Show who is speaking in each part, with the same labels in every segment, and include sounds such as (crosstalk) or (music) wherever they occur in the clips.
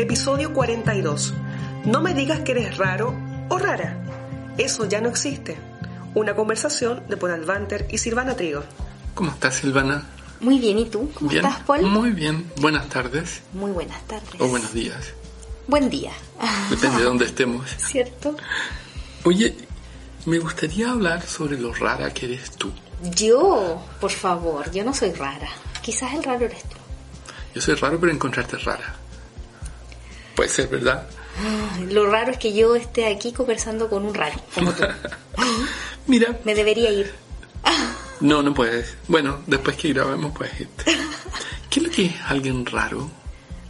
Speaker 1: episodio 42. No me digas que eres raro o rara. Eso ya no existe. Una conversación de Paul Alvanter y Silvana Trigo.
Speaker 2: ¿Cómo estás, Silvana?
Speaker 3: Muy bien, ¿y tú? ¿Cómo
Speaker 2: ¿Bien?
Speaker 3: estás, Paul?
Speaker 2: Muy bien. Buenas tardes
Speaker 3: Muy buenas tardes.
Speaker 2: o buenos días.
Speaker 3: Buen día.
Speaker 2: Depende de dónde estemos. (laughs)
Speaker 3: ¿Cierto?
Speaker 2: Oye, me gustaría hablar sobre lo rara que eres tú.
Speaker 3: Yo, por favor, yo no soy rara. Quizás el raro eres tú.
Speaker 2: Yo soy raro, pero encontrarte rara. Puede ser, ¿verdad?
Speaker 3: Lo raro es que yo esté aquí conversando con un raro, como tú. (laughs)
Speaker 2: Mira,
Speaker 3: Me debería ir.
Speaker 2: no, no puedes. Bueno, después que grabemos puedes irte. ¿Qué es lo que es alguien raro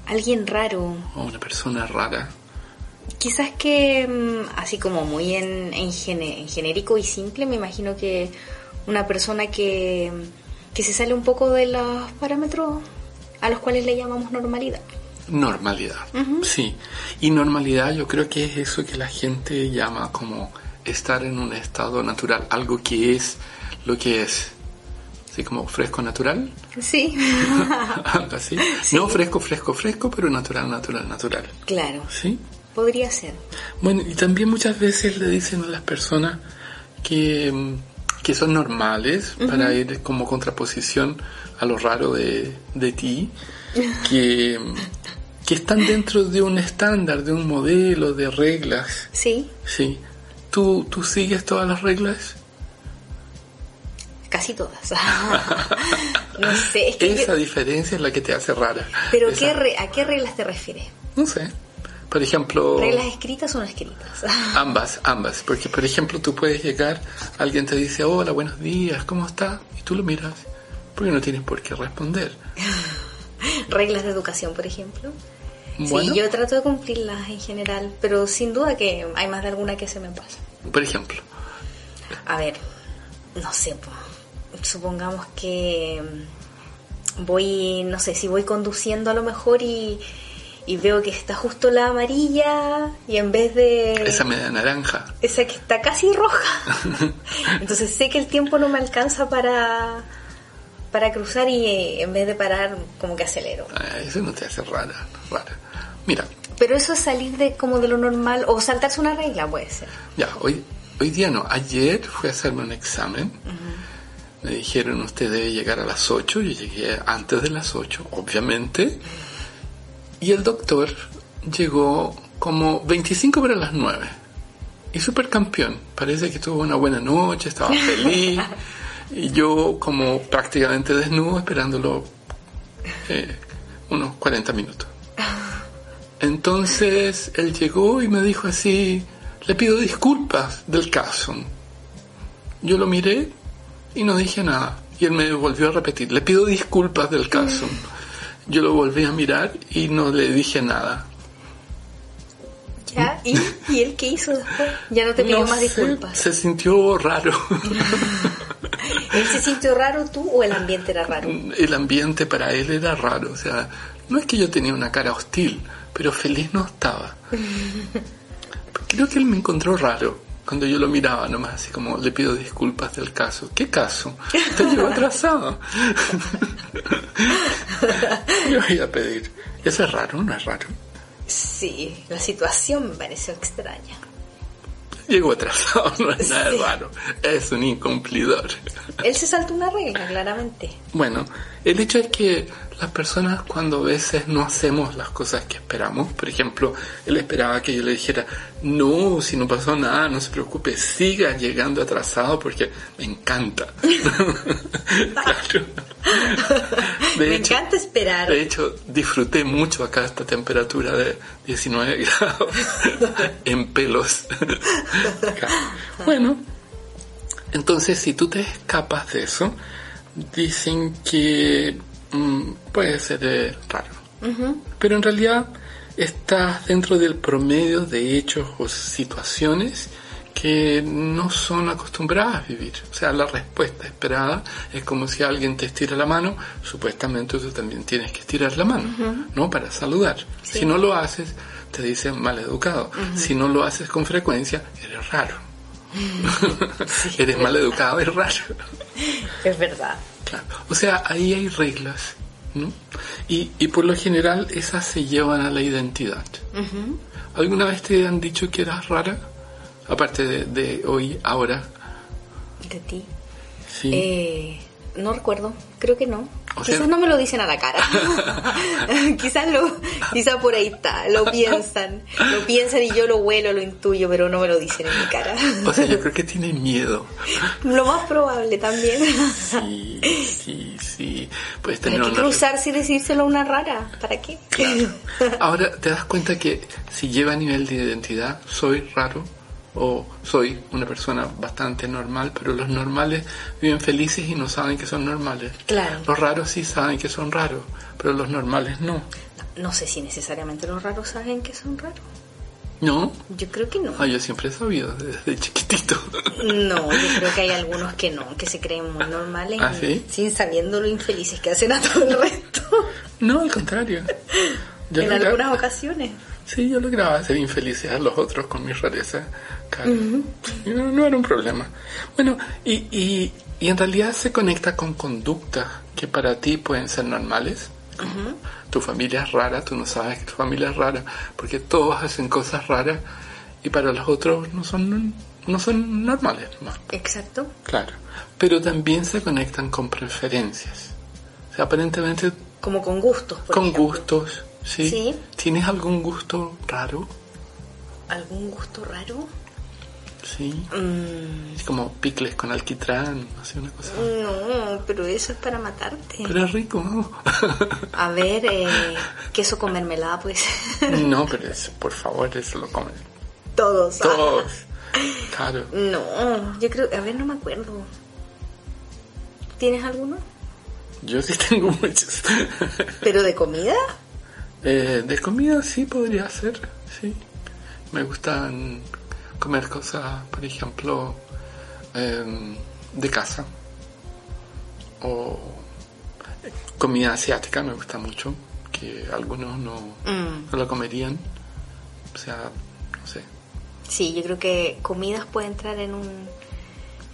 Speaker 3: Alguien raro.
Speaker 2: o una persona rara?
Speaker 3: Quizás que, mm, así como muy en, en, gene- en genérico y simple, me imagino que una persona que, que se sale un poco de los parámetros a los cuales le llamamos normalidad.
Speaker 2: Normalidad, sí. Y normalidad yo creo que es eso que la gente llama como estar en un estado natural, algo que es lo que es. Así como fresco natural,
Speaker 3: Sí, (laughs)
Speaker 2: algo así. No fresco, fresco, fresco, pero natural, natural, natural.
Speaker 3: claro,
Speaker 2: ¿Sí?
Speaker 3: podría ser.
Speaker 2: Bueno, y también muchas veces le dicen a las personas que, mm, que son normales para ir como contraposición a lo raro de, de ti, que, (laughs) que están dentro de un estándar, de un modelo, de reglas.
Speaker 3: Sí,
Speaker 2: Sí. ¿Tú, ¿Tú sigues todas las reglas?
Speaker 3: casi todas. (laughs) no sé, es que
Speaker 2: Esa
Speaker 3: yo-
Speaker 2: diferencia es la que te hace rara.
Speaker 3: pero
Speaker 2: Esa-
Speaker 3: ¿qué re- ¿a qué reglas te refieres?
Speaker 2: No sé. Por ejemplo...
Speaker 3: ¿Reglas escritas o no escritas? (laughs)
Speaker 2: Ambas, ambas. Porque, por ejemplo, tú puedes llegar, alguien te dice, hola, buenos días, ¿cómo está? Y tú lo miras, porque no tienes por qué responder. (laughs)
Speaker 3: reglas de educación, por ejemplo.
Speaker 2: Bueno.
Speaker 3: Sí, yo trato de cumplirlas en general, pero sin duda que hay más de alguna que se me pasa.
Speaker 2: Por ejemplo,
Speaker 3: A ver, no sé, po. supongamos que voy, no sé, si voy conduciendo a lo mejor y, y veo que está justo la amarilla y en vez de...
Speaker 2: esa media naranja.
Speaker 3: esa que está casi roja. (laughs) Entonces sé que el tiempo no me alcanza para, para cruzar y eh, en vez de parar como que acelero.
Speaker 2: ah, Eso no te hace rara, rara. Mira,
Speaker 3: Pero eso es salir de como de lo normal o saltarse una regla puede ser.
Speaker 2: ya, hoy, hoy día no. Ayer fui a hacerme un examen. Me dijeron, usted debe llegar a las 8. Yo llegué antes de las 8, obviamente. Y el doctor llegó como 25 para las 9. Y super campeón. Parece que tuvo una buena noche, estaba feliz. (laughs) y yo como prácticamente desnudo esperándolo eh, unos 40 minutos. (laughs) Entonces él llegó y me dijo así, le pido disculpas del caso. Yo lo miré y no dije nada. Y él me volvió a repetir, le pido disculpas del caso. Yo lo volví a mirar y no le dije nada.
Speaker 3: ¿Ya? ¿Y, ¿Y él qué hizo después? Ya no te pidió
Speaker 2: No
Speaker 3: más disculpas.
Speaker 2: Se sintió raro. (laughs)
Speaker 3: ¿Él se sintió raro tú o el ambiente era raro?
Speaker 2: El ambiente para él era raro. O sea, no es que yo tenía una cara hostil, pero feliz no estaba. Creo que él me encontró raro cuando yo lo miraba nomás, así como le pido disculpas del caso. ¿Qué caso? Te llevo atrasado. (laughs) Yo voy a pedir. ¿Eso es raro? ¿No es raro?
Speaker 3: Sí, la situación me pareció extraña.
Speaker 2: Llegó atrasado, (laughs) no es nada raro. Es un incumplidor.
Speaker 3: Él se saltó una regla, claramente.
Speaker 2: Bueno, el hecho es que las personas cuando a veces no hacemos las cosas que esperamos, por ejemplo, él esperaba que yo le dijera, no, si no pasó nada, no se preocupe, siga llegando atrasado porque me encanta. (laughs) claro. De
Speaker 3: Me
Speaker 2: hecho-
Speaker 3: encanta esperar.
Speaker 2: De hecho, disfruté mucho acá esta temperatura de 19 (laughs) grados en pelos. (laughs) bueno, entonces si tú te escapas de eso, dicen que mm, puede ser eh, raro. Pero en realidad estás dentro del promedio de hechos o situaciones que no son acostumbradas a vivir. O sea, la respuesta esperada es como si alguien te estira la mano, supuestamente tú también tienes que estirar la mano, ¿no? Para saludar. Si no lo haces, te dicen mal educado. Si no lo haces con frecuencia, eres raro. (laughs) (laughs) eres mal educado, es raro.
Speaker 3: Es verdad.
Speaker 2: Claro. O sea, ahí hay reglas ¿no? Y, y por lo general esas se llevan a la identidad. ¿Alguna vez te han dicho que eras rara? Aparte de, de hoy, ahora.
Speaker 3: De ti.
Speaker 2: Sí.
Speaker 3: Eh, no recuerdo, creo que no. Quizás no me lo dicen a la cara. (laughs) (laughs) quizás lo, quizás por ahí está, lo piensan, lo piensan y yo lo huelo, lo intuyo, pero no me lo dicen en mi cara.
Speaker 2: o sea, yo (laughs) creo que tienen miedo.
Speaker 3: Lo más probable también.
Speaker 2: sí, sí, sí. Puedes
Speaker 3: tener ¿Para qué cruzarse y decírselo a una rara? ¿Para qué?
Speaker 2: Claro. Ahora, ¿te das cuenta que si lleva a nivel de identidad, soy raro? O soy una persona bastante normal, pero los normales viven felices y no saben que son normales.
Speaker 3: Claro.
Speaker 2: Los raros sí saben que son raros, pero los normales no.
Speaker 3: No, sé si necesariamente los raros saben que son raros.
Speaker 2: ¿No?
Speaker 3: Yo creo que no.
Speaker 2: Ah, yo siempre he sabido desde chiquitito.
Speaker 3: No, yo (laughs) creo que hay algunos que no, que se creen muy normales
Speaker 2: ¿Ah,
Speaker 3: sin sabiendo lo infelices que hacen a todo el resto.
Speaker 2: No, al contrario. (laughs)
Speaker 3: en algunas ocasiones.
Speaker 2: Sí, yo lograba hacer infelices a los otros con mi rareza. no, era un problema. Bueno, y, y, y, en realidad se conecta con conductas que para ti pueden ser normales. Tu familia es rara, tú no sabes que tu familia es rara, porque todos hacen cosas raras y para los otros no son, no son normales.
Speaker 3: Exacto.
Speaker 2: Claro. Pero también se conectan con preferencias. O sea, aparentemente...
Speaker 3: Como con gustos.
Speaker 2: con gustos ¿Sí? ¿Tienes algún gusto raro?
Speaker 3: ¿Algún gusto raro?
Speaker 2: Sí. Mm. como picles con alquitrán, así una cosa.
Speaker 3: No, pero eso es para matarte.
Speaker 2: Pero es rico. ¿no?
Speaker 3: A ver, eh, (laughs) queso con mermelada, pues.
Speaker 2: no, pero eso, por favor, eso lo comen.
Speaker 3: Todos.
Speaker 2: Todos. (laughs) Claro.
Speaker 3: No, yo creo, a ver, no me acuerdo. ¿Tienes alguno?
Speaker 2: Yo sí (laughs) tengo muchos.
Speaker 3: ¿Pero de comida?
Speaker 2: Eh, de comida sí podría ser, sí. Me gustan comer cosas, por ejemplo, em, de casa. O comida asiática me gusta mucho, que algunos no, mm. no la comerían. O sea, no sé.
Speaker 3: Sí, yo creo que comidas puede entrar en, un,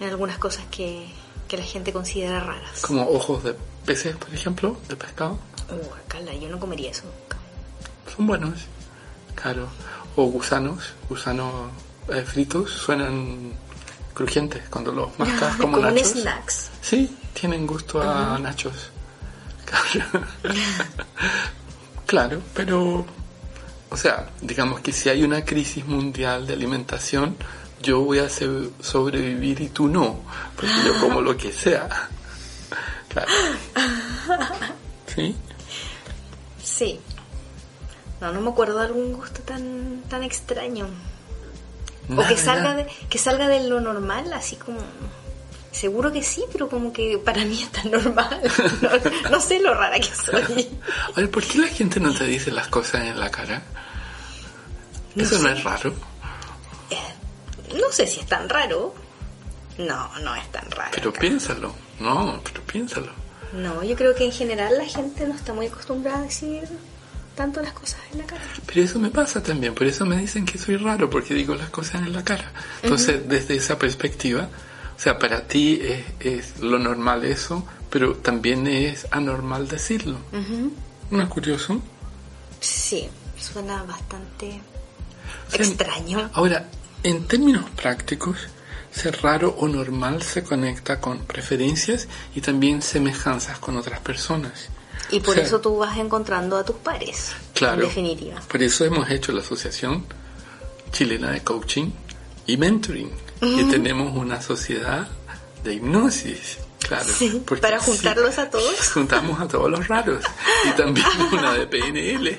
Speaker 3: en algunas cosas que, que la gente considera raras.
Speaker 2: Como ojos de peces, por ejemplo, de pescado.
Speaker 3: Uh, cala, yo no comería eso
Speaker 2: Son buenos, claro. O gusanos, gusanos eh, fritos, suenan crujientes cuando los mascas (laughs) como,
Speaker 3: como
Speaker 2: nachos.
Speaker 3: snacks.
Speaker 2: Sí, tienen gusto a nachos. Claro. (laughs) claro, pero, o sea, digamos que si hay una crisis mundial de alimentación, yo voy a sobrevivir y tú no, porque yo como lo que sea. (laughs) Claro. ¿Sí?
Speaker 3: Sí. No, no me acuerdo de algún gusto tan, tan extraño. o que salga, de, que salga de lo normal, así como... Seguro que sí, pero como que para mí es tan normal. (laughs) No, sé lo rara que soy.
Speaker 2: Oye, ¿por qué la gente no te dice las cosas en la cara? ¿Eso no, es raro?
Speaker 3: Eh, no sé si es tan raro. No, no es tan raro.
Speaker 2: Pero piénsalo. No, pero piénsalo.
Speaker 3: No, yo creo que en general la gente no está muy acostumbrada a decir tanto las cosas en la cara.
Speaker 2: Pero eso me pasa también, por eso me dicen que soy raro, porque digo las cosas en la cara. Entonces, desde esa perspectiva, o sea, para ti es, lo normal eso, pero también es anormal decirlo. ¿No es curioso?
Speaker 3: Sí, suena bastante extraño.
Speaker 2: Ahora, en términos prácticos, ser raro o normal se conecta con preferencias y también semejanzas con otras personas.
Speaker 3: Y por eso tú vas encontrando a tus pares.
Speaker 2: Claro.
Speaker 3: En definitiva.
Speaker 2: Por eso hemos hecho la Asociación Chilena de Coaching y Mentoring. Y tenemos una sociedad de hipnosis. Claro.
Speaker 3: para juntarlos a todos. (laughs)
Speaker 2: Juntamos a todos los raros. Y también (laughs) una de PNL.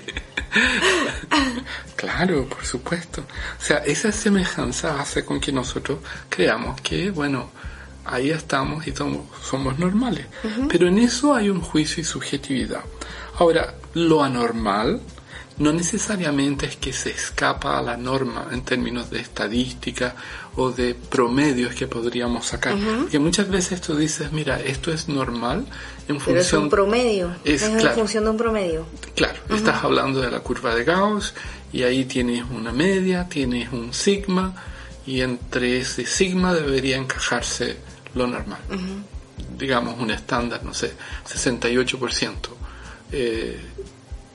Speaker 2: (laughs) claro, por supuesto. O sea, esa semejanza hace con que nosotros creamos que, bueno, ahí estamos y somos, somos normales. Pero en eso hay un juicio y subjetividad. Ahora, lo anormal no necesariamente es que se escapa a la norma en términos de estadística o de promedios que podríamos sacar. Porque muchas veces tú dices, mira, esto es normal en función...
Speaker 3: es un promedio, es, en función de un promedio.
Speaker 2: Claro, estás hablando de la curva de Gauss y ahí tienes una media, tienes un sigma y entre ese sigma debería encajarse lo normal. Digamos un estándar, no sé, 68%. eh,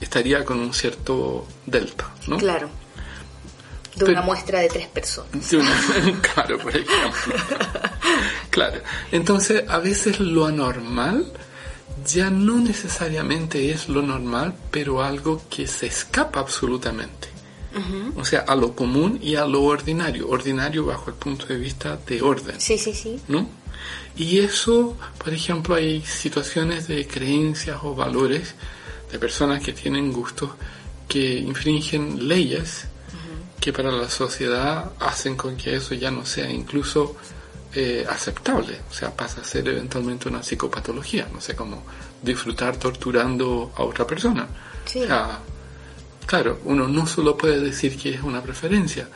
Speaker 2: estaría con un cierto delta, ¿no?
Speaker 3: Claro. De una muestra de tres personas. (laughs)
Speaker 2: claro, por ejemplo. claro. Entonces, a veces lo anormal ya no necesariamente es lo normal, pero algo que se escapa absolutamente. O sea, a lo común y a lo ordinario. Ordinario bajo el punto de vista de orden.
Speaker 3: Sí, sí, sí.
Speaker 2: ¿No? Y eso, por ejemplo, hay situaciones de creencias o valores de personas que tienen gustos que infringen leyes que para la sociedad hacen con que eso ya no sea incluso eh, aceptable, o sea, pasa a ser eventualmente una psicopatología, no sé, cómo disfrutar torturando a otra persona.
Speaker 3: Sí.
Speaker 2: Claro, uno no solo puede decir que es una preferencia,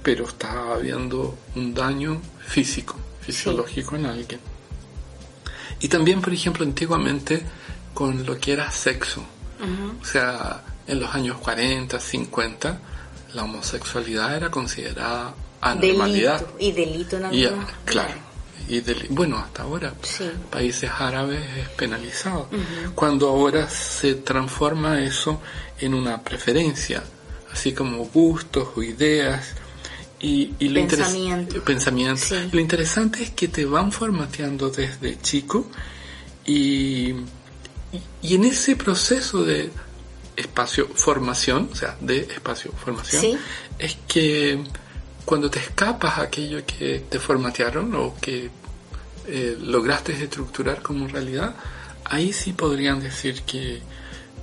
Speaker 2: pero está habiendo un daño físico, fisiológico en alguien. Y también, por ejemplo, antiguamente con lo que era sexo, o sea, en los años 40, 50, la homosexualidad era considerada anormalidad.
Speaker 3: Y delito en algunos
Speaker 2: Claro. Y bueno, hasta ahora, países árabes es penalizado. Cuando ahora se transforma eso en una preferencia, así como gustos o ideas. Y, y lo
Speaker 3: pensamiento.
Speaker 2: pensamiento. Lo interesante es que te van formateando desde chico y, y en ese proceso de espacio formación, o sea, de espacio formación, es que cuando te escapas a aquello que te formatearon o que eh, lograste estructurar como realidad, ahí sí podrían decir que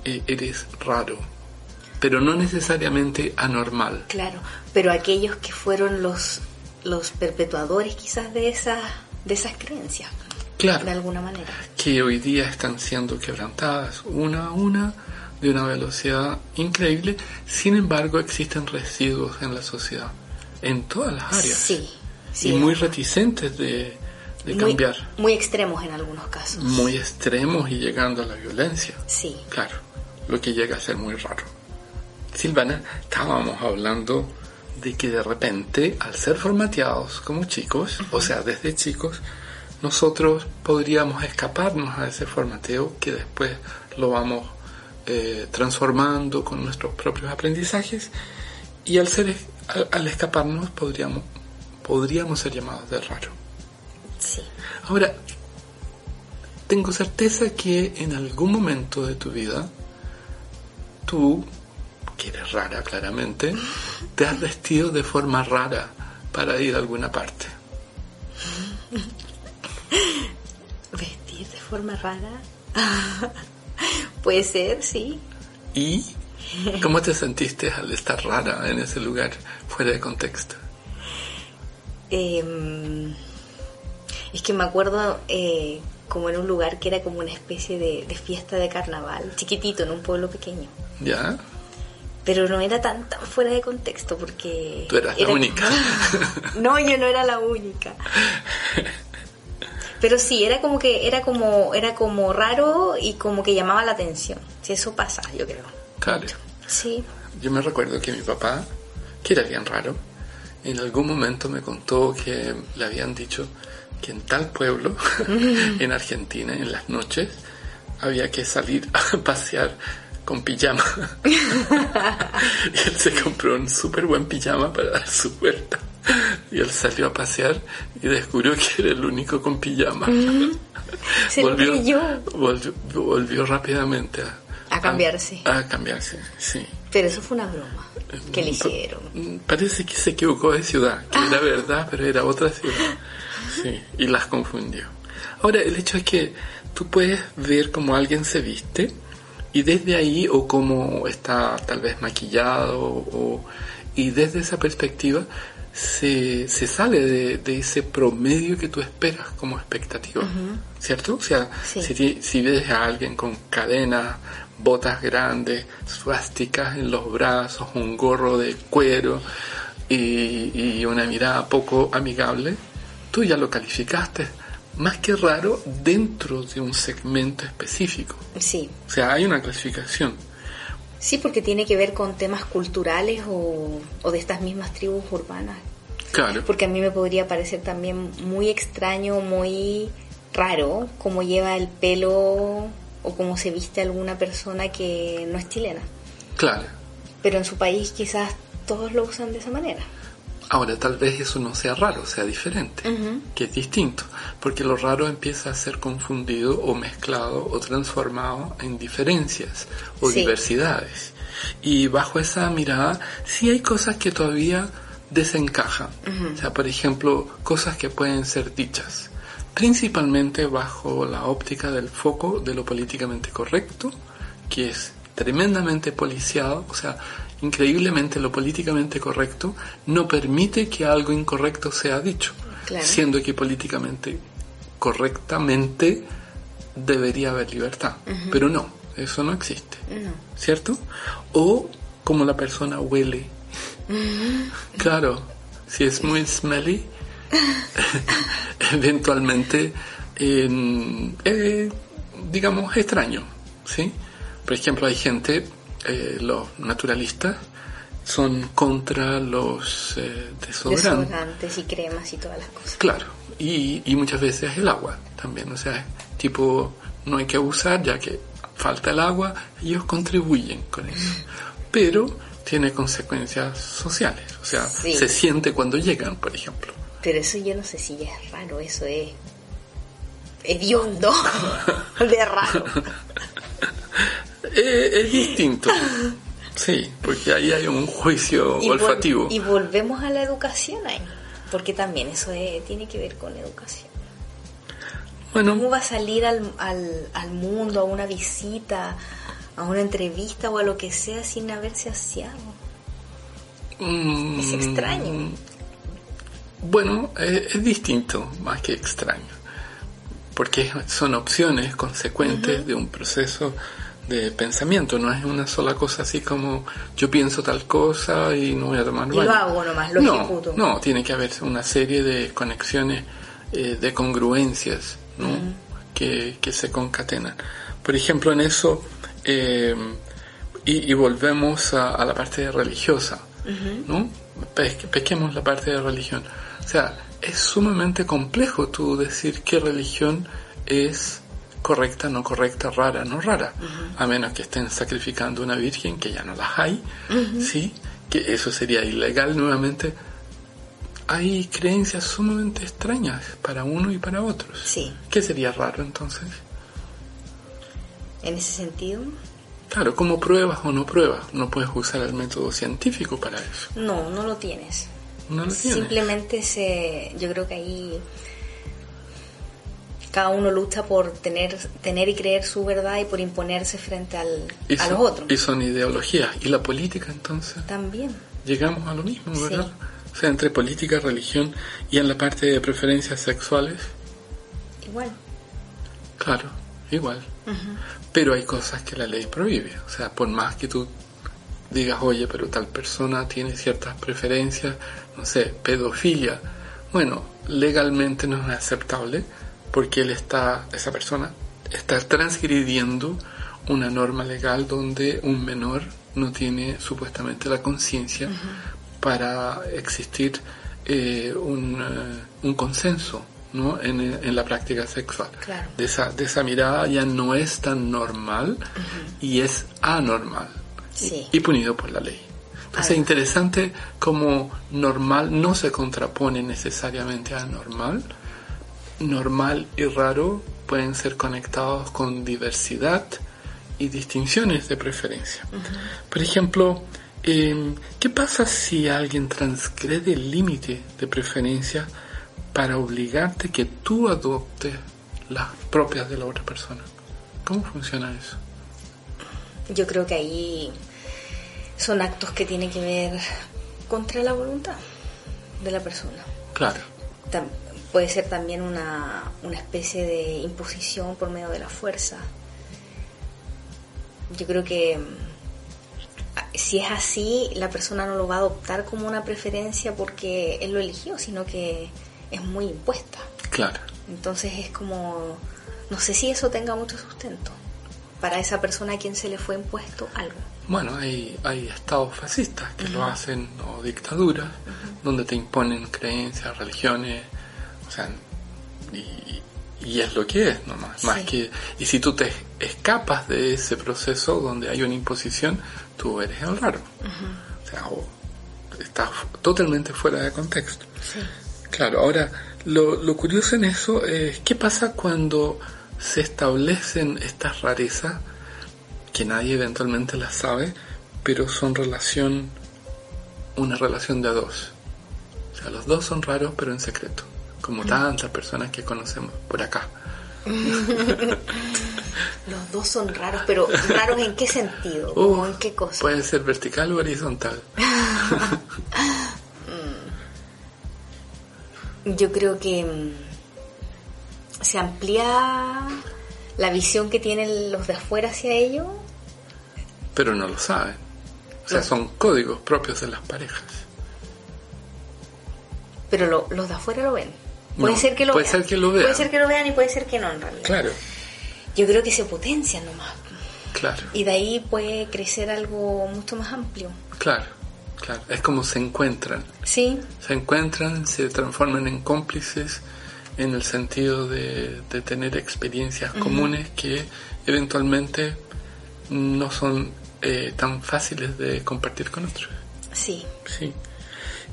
Speaker 2: eh, eres raro, pero no necesariamente anormal.
Speaker 3: Claro, pero aquellos que fueron los, los perpetuadores quizás de esas, de esas creencias.
Speaker 2: Claro.
Speaker 3: De alguna manera.
Speaker 2: Que hoy día están siendo quebrantadas una a una de una velocidad increíble, sin embargo existen residuos en la sociedad en todas las áreas.
Speaker 3: Sí,
Speaker 2: y muy reticentes de, cambiar.
Speaker 3: Muy extremos en algunos casos.
Speaker 2: Muy extremos y llegando a la violencia.
Speaker 3: Sí.
Speaker 2: Claro, lo que llega a ser muy raro. Silvana, estábamos hablando de que de repente, al ser formateados como chicos, o sea, desde chicos, nosotros podríamos escaparnos a ese formateo que después lo vamos eh, transformando con nuestros propios aprendizajes y al ser al, escaparnos podríamos, podríamos ser llamados de raro.
Speaker 3: Sí.
Speaker 2: Ahora, tengo certeza que en algún momento de tu vida, tú, que eres rara claramente, te has vestido de forma rara para ir a alguna parte. (laughs)
Speaker 3: ¿Vestir de forma rara? (laughs) Puede ser, sí.
Speaker 2: ¿Y cómo te sentiste al estar rara en ese lugar? fuera de contexto?
Speaker 3: Em, es que me acuerdo eh, como en un lugar que era como una especie de, fiesta de carnaval, chiquitito, en un pueblo pequeño.
Speaker 2: ¿Ya?
Speaker 3: Pero no era tan, tan fuera de contexto porque...
Speaker 2: Tú eras la única. (laughs)
Speaker 3: no, yo no era la única. Pero sí, era como que era como era como raro y como que llamaba la atención. Si eso pasa, yo creo.
Speaker 2: Claro.
Speaker 3: Sí.
Speaker 2: Yo me recuerdo que mi papá que era bien raro, en algún momento me contó que le habían dicho que en tal pueblo, (laughs) en Argentina, en las noches, había que salir a (laughs) pasear con pijama. (laughs) y él se compró un súper buen pijama para dar su vuelta. Y él salió a pasear y descubrió que era el único con pijama.
Speaker 3: volvió,
Speaker 2: volvió, volvió, rápidamente a,
Speaker 3: a cambiarse.
Speaker 2: A, a cambiarse, sí.
Speaker 3: Pero eso fue una broma que le hicieron.
Speaker 2: Parece que se equivocó de ciudad, que era verdad, pero era otra ciudad. (laughs) Sí, y las confundió. Ahora, el hecho es que tú puedes ver cómo alguien se viste y desde ahí, o cómo está tal vez maquillado, o, y desde esa perspectiva se, se sale de, ese promedio que tú esperas como expectativa, ¿cierto? O sea, si, si ves a alguien con cadenas botas grandes, suásticas en los brazos, un gorro de cuero y, una mirada poco amigable, tú ya lo calificaste más que raro dentro de un segmento específico.
Speaker 3: Sí.
Speaker 2: O sea, hay una clasificación.
Speaker 3: Sí, porque tiene que ver con temas culturales o, o de estas mismas tribus urbanas.
Speaker 2: Claro.
Speaker 3: Porque a mí me podría parecer también muy extraño, muy raro, como lleva el pelo o cómo se viste alguna persona que no es chilena.
Speaker 2: Claro.
Speaker 3: Pero en su país quizás todos lo usan de esa manera.
Speaker 2: Ahora, tal vez eso no sea raro, sea diferente, que es distinto, porque lo raro empieza a ser confundido o mezclado o transformado en diferencias o diversidades. Y bajo esa mirada, sí hay cosas que todavía desencajan. O sea, por ejemplo, cosas que pueden ser dichas, principalmente bajo la óptica del foco de lo políticamente correcto, que es tremendamente policiado, o sea, increíblemente lo políticamente correcto no permite que algo incorrecto sea dicho, siendo que políticamente correctamente debería haber libertad, pero no, eso no existe, ¿cierto? O como la persona huele, claro, si es muy smelly, (laughs) eventualmente, eh, digamos, extraño, ¿sí? Por ejemplo, hay gente eh, los naturalistas son contra los eh,
Speaker 3: desodorantes. y cremas y todas las cosas.
Speaker 2: Claro, y, y muchas veces el agua también, o sea, tipo, no hay que abusar ya que falta el agua, ellos contribuyen con eso. (laughs) Pero tiene consecuencias sociales, o sea, se siente cuando llegan, por ejemplo.
Speaker 3: Pero eso yo no sé si ya es raro, eso es hediondo (laughs) de raro. (laughs)
Speaker 2: Es distinto. Sí, porque ahí hay un juicio olfativo.
Speaker 3: y volvemos a la educación ahí, porque también eso tiene que ver con educación. Bueno, ¿Cómo va a salir al, al, mundo a una visita, a una entrevista o a lo que sea sin haberse aseado? Mm, es extraño.
Speaker 2: Bueno, es, distinto, más que extraño, porque son opciones consecuentes de un proceso de pensamiento, no es una sola cosa así como yo pienso tal cosa y no voy a tomar
Speaker 3: baño. Y lo hago nomás, lo
Speaker 2: no,
Speaker 3: ejecuto.
Speaker 2: No, tiene que haber una serie de conexiones, eh, de congruencias, ¿no? que, que, se concatenan. Por ejemplo, en eso, eh, y, volvemos a, la parte religiosa, ¿no? Pesquemos la parte de religión. O sea, es sumamente complejo tú decir qué religión es correcta, no correcta, rara, no rara, a menos que estén sacrificando una virgen que ya no las hay, ¿sí? Que eso sería ilegal nuevamente. Hay creencias sumamente extrañas para uno y para otros.
Speaker 3: Sí.
Speaker 2: ¿Qué sería raro entonces?
Speaker 3: En ese sentido.
Speaker 2: Claro, como pruebas o no pruebas, no puedes usar el método científico para eso.
Speaker 3: No, no lo tienes. Simplemente se, yo creo que ahí cada uno lucha por tener, tener y creer su verdad y por imponerse frente al, a los otros.
Speaker 2: Y son ideologías. ¿Y la política entonces?
Speaker 3: También.
Speaker 2: Llegamos a lo mismo, ¿verdad? O sea, entre política, religión y en la parte de preferencias sexuales.
Speaker 3: Igual.
Speaker 2: Claro, igual. Pero hay cosas que la ley prohíbe. O sea, por más que tú digas, oye, pero tal persona tiene ciertas preferencias, no sé, pedofilia. Bueno, legalmente no es aceptable porque él está, esa persona, está transgrediendo una norma legal donde un menor no tiene supuestamente la conciencia para existir eh, un, eh, un, consenso ¿no? en, en, la práctica sexual. De, esa, de esa mirada ya no es tan normal y es anormal y, punido por la ley. Entonces es interesante como normal no se contrapone necesariamente a anormal, normal y raro pueden ser conectados con diversidad y distinciones de preferencia. Por ejemplo, em, ¿qué pasa si alguien transgrede el límite de preferencia para obligarte que tú adoptes las propias de la otra persona? ¿Cómo funciona eso?
Speaker 3: Yo creo que ahí son actos que tienen que ver contra la voluntad de la persona.
Speaker 2: Claro
Speaker 3: puede ser también una, una especie de imposición por medio de la fuerza. Yo creo que mm, si es así, la persona no lo va a adoptar como una preferencia porque él lo eligió, sino que es muy impuesta.
Speaker 2: Claro.
Speaker 3: Entonces es como, no sé si eso tenga mucho sustento para esa persona a quien se le fue impuesto algo.
Speaker 2: Bueno, hay, hay estados fascistas que lo hacen, o dictaduras, donde te imponen creencias, religiones, o sea, y, y es lo que es nomás. Más que, y si tú te escapas de ese proceso donde hay una imposición, tú eres el raro. O sea, estás totalmente fuera de contexto. Claro, ahora, lo, lo curioso en eso es qué pasa cuando se establecen estas rarezas que nadie eventualmente las sabe, pero son relación, una relación de a dos. O sea, los dos son raros, pero en secreto como tantas personas que conocemos por acá. (laughs)
Speaker 3: Los dos son raros, pero ¿raros en qué sentido? ¿O en qué cosa?
Speaker 2: Pueden ser vertical o horizontal. (laughs)
Speaker 3: Yo creo que mm, se amplía la visión que tienen los de afuera hacia ellos.
Speaker 2: Pero no lo saben. O sea, son códigos propios de las parejas.
Speaker 3: Pero los de afuera lo ven. Puede ser que lo
Speaker 2: puede
Speaker 3: vean.
Speaker 2: Ser que lo vean.
Speaker 3: Puede ser que lo vean y puede ser que no en realidad.
Speaker 2: Claro.
Speaker 3: Yo creo que se potencian nomás.
Speaker 2: Claro.
Speaker 3: Y de ahí puede crecer algo mucho más amplio.
Speaker 2: Claro, claro. Es como se encuentran.
Speaker 3: Sí.
Speaker 2: Se encuentran, se transforman en cómplices en el sentido de, tener experiencias comunes que eventualmente no son eh, tan fáciles de compartir con otros.
Speaker 3: Sí.
Speaker 2: Sí.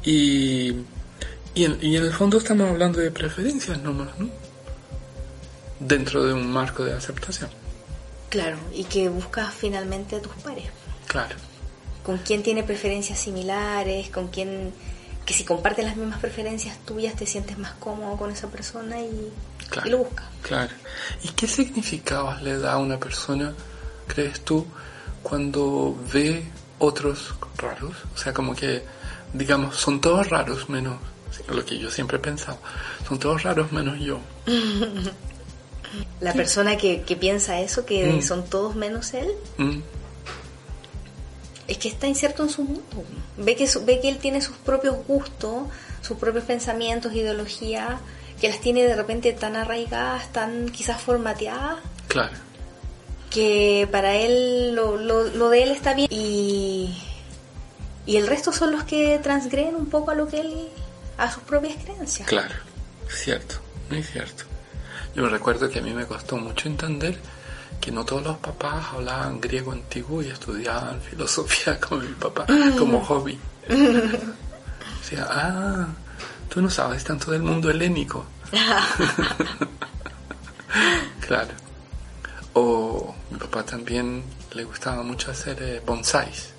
Speaker 2: Y y en, y en el fondo estamos hablando de preferencias nomás, ¿no? Dentro de un marco de aceptación.
Speaker 3: Claro, y que buscas finalmente a tus pares.
Speaker 2: Claro.
Speaker 3: Con quién tiene preferencias similares, con quién que si comparten las mismas preferencias tuyas te sientes más cómodo con esa persona y, y lo buscas.
Speaker 2: Claro. ¿Y qué significados le da a una persona, crees tú, cuando ve otros raros? O sea, como que, digamos, son todos raros menos lo que yo siempre he pensado. Son todos raros menos yo. (laughs)
Speaker 3: La persona que, piensa eso, que mm. son todos menos él, mm. Es que está inserto en su mundo. Ve que, ve que él tiene sus propios gustos, sus propios pensamientos, ideologías, que las tiene de repente tan arraigadas, tan quizás formateadas.
Speaker 2: Claro.
Speaker 3: Que para él lo, lo, lo de él está bien y, y el resto son los que transgreden un poco a lo que él a sus propias creencias.
Speaker 2: Claro, cierto, muy cierto. Yo me recuerdo que a mí me costó mucho entender que no todos los papás hablaban griego antiguo y estudiaban (laughs) filosofía como mi papá, (laughs) como hobby. O sea, ah, tú no sabes tanto del mundo helénico. (laughs) claro. O mi papá también le gustaba mucho hacer eh, bonsáis.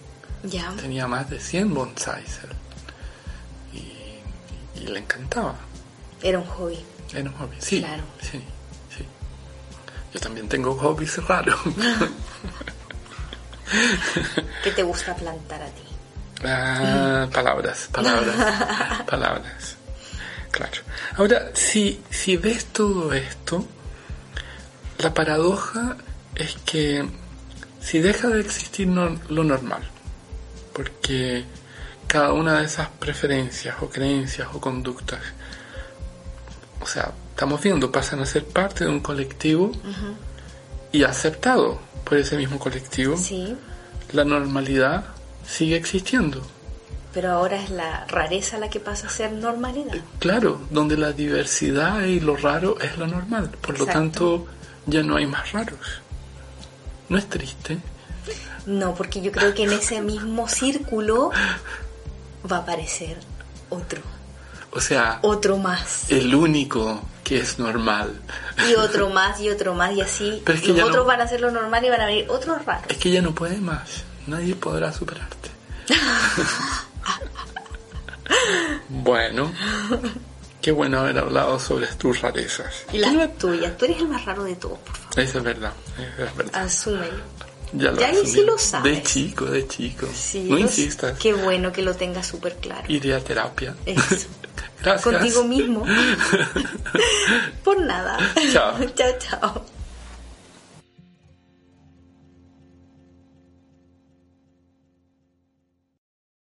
Speaker 3: Ya.
Speaker 2: Tenía más de 100 bonsáis y le encantaba.
Speaker 3: Era un hobby.
Speaker 2: Era un hobby, sí.
Speaker 3: Claro.
Speaker 2: Sí. Yo también tengo hobbies raros. (laughs)
Speaker 3: ¿Qué te gusta plantar a ti?
Speaker 2: Ah, palabras, palabras, (laughs) palabras. Claro. Ahora, si, si ves todo esto, la paradoja es que si deja de existir lo normal, porque cada una de esas preferencias o creencias o conductas, o sea, estamos viendo, pasan a ser parte de un colectivo y aceptado por ese mismo colectivo,
Speaker 3: sí.
Speaker 2: la normalidad sigue existiendo.
Speaker 3: Pero ahora es la rareza la que pasa a ser normalidad. Eh,
Speaker 2: claro, donde la diversidad y lo raro es lo normal. Por lo tanto, ya no hay más raros. ¿No es triste?
Speaker 3: No, porque yo creo que en ese mismo círculo va a aparecer otro.
Speaker 2: O sea,
Speaker 3: otro más.
Speaker 2: El único que es normal.
Speaker 3: Y otro más y otro más y así. Pero Los otros van a hacer lo normal y van a venir otros raros.
Speaker 2: Es que ya no puede más. Nadie podrá superarte. (laughs) bueno, qué bueno haber hablado sobre tus rarezas.
Speaker 3: Y las tuyas. Tú eres el más raro de todos, por favor.
Speaker 2: Eso es verdad. Eso es verdad.
Speaker 3: Asúmelo.
Speaker 2: Ya, lo
Speaker 3: ya sí lo sabes.
Speaker 2: De chico, de chico. no insistas.
Speaker 3: Qué bueno que lo tengas súper claro.
Speaker 2: Iré a terapia.
Speaker 3: Eso. (laughs)
Speaker 2: Gracias.
Speaker 3: Contigo mismo. (laughs) Por nada.
Speaker 2: Chao. (laughs)
Speaker 3: chao, chao.